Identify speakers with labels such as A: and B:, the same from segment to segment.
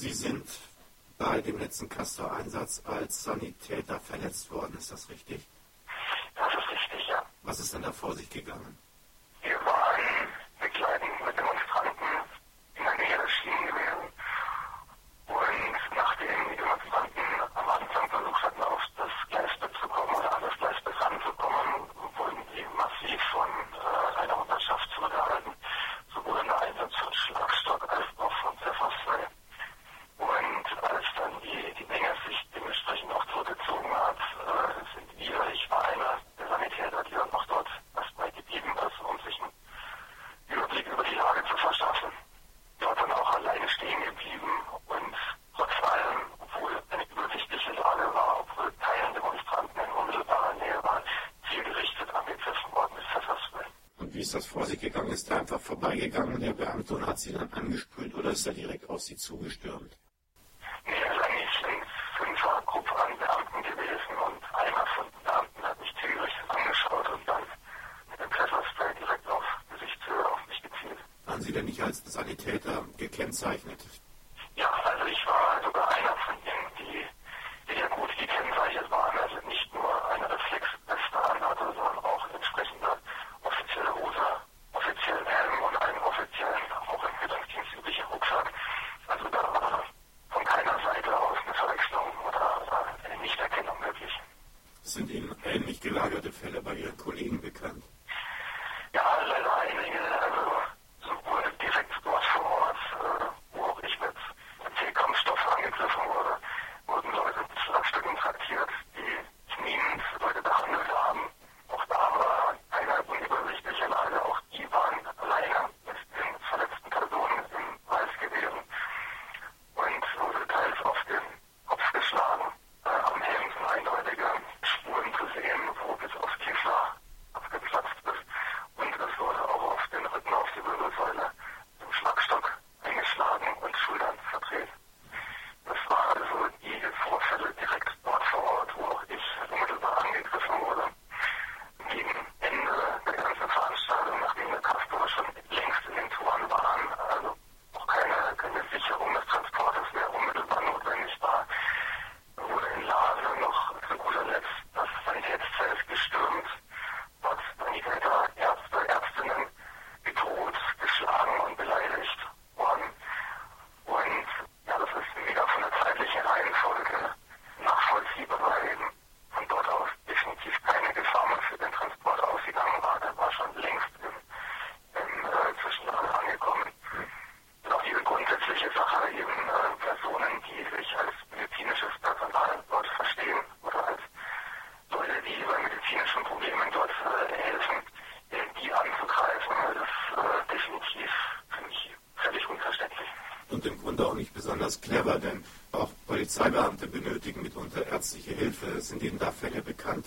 A: Sie sind bei dem letzten Castor-Einsatz als Sanitäter verletzt worden, ist das richtig?
B: Das ist richtig, ja.
A: Was ist denn da vor sich gegangen?
B: Überall. ist
A: das vor sich gegangen? Ist er einfach vorbeigegangen der Beamte und hat sie dann angespült oder ist er direkt auf sie zugestürmt?
B: Nee, es war nicht eine Fünfergruppe an Beamten gewesen und einer von den Beamten hat mich ziemlich angeschaut und dann mit dem Pfefferspray direkt auf Gesichtshöhe auf mich gezielt.
A: Waren Sie denn nicht als Sanitäter gekennzeichnet? Sind Ihnen ähnlich gelagerte Fälle bei Ihren Kollegen bekannt?
B: jemand dort helfen, die anzugreifen. Das ist definitiv für mich völlig unverständlich.
A: Und im Grunde auch nicht besonders clever, denn auch Polizeibeamte benötigen mitunter ärztliche Hilfe. Sind Ihnen da Fälle bekannt?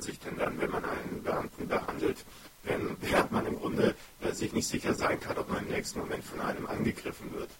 B: man sich
A: denn dann, wenn man einen Beamten behandelt, wenn ja, man im Grunde äh, sich nicht sicher sein kann, ob man im nächsten Moment von einem angegriffen wird?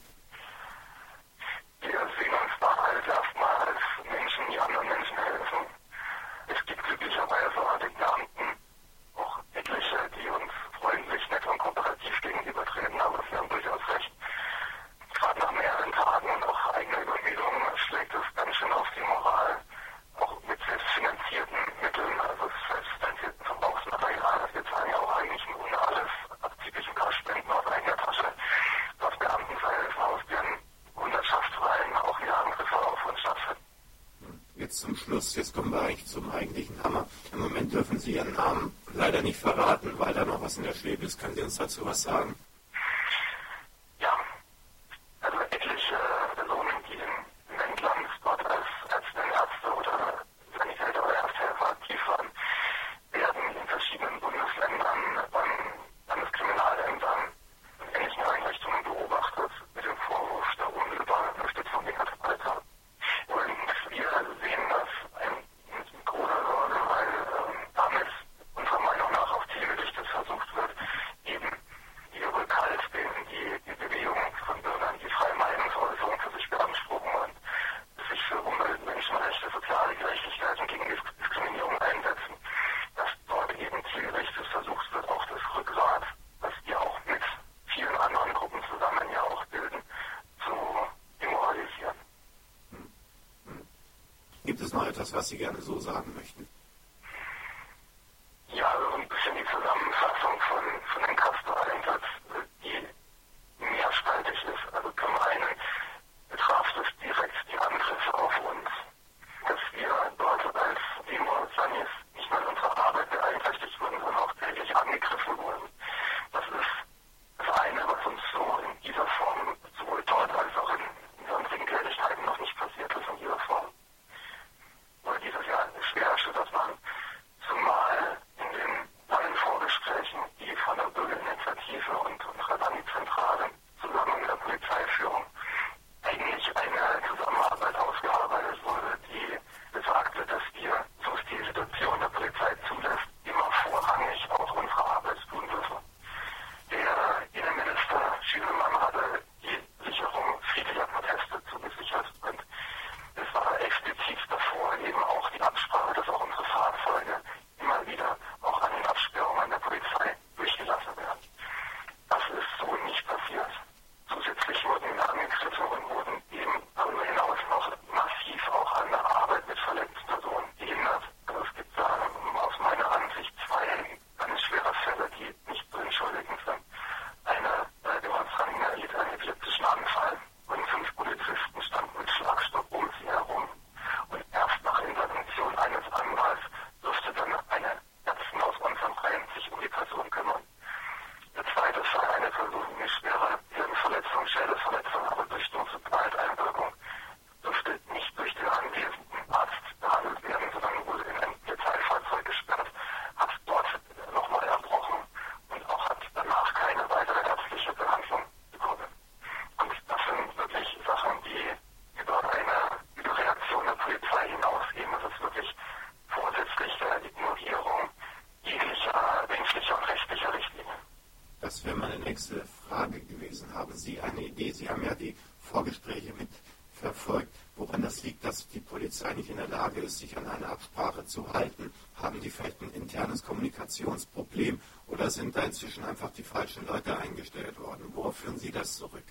A: Schluss, jetzt kommen wir eigentlich zum eigentlichen Hammer. Im Moment dürfen Sie Ihren Namen leider nicht verraten, weil da noch was in der Schwebe ist. Können Sie uns dazu was sagen? Etwas, was Sie gerne so sagen möchten? Nächste Frage gewesen. Haben Sie eine Idee? Sie haben ja die Vorgespräche mit verfolgt, woran das liegt, dass die Polizei nicht in der Lage ist, sich an eine Absprache zu halten. Haben die vielleicht ein internes Kommunikationsproblem oder sind da inzwischen einfach die falschen Leute eingestellt worden? Worauf führen Sie das zurück?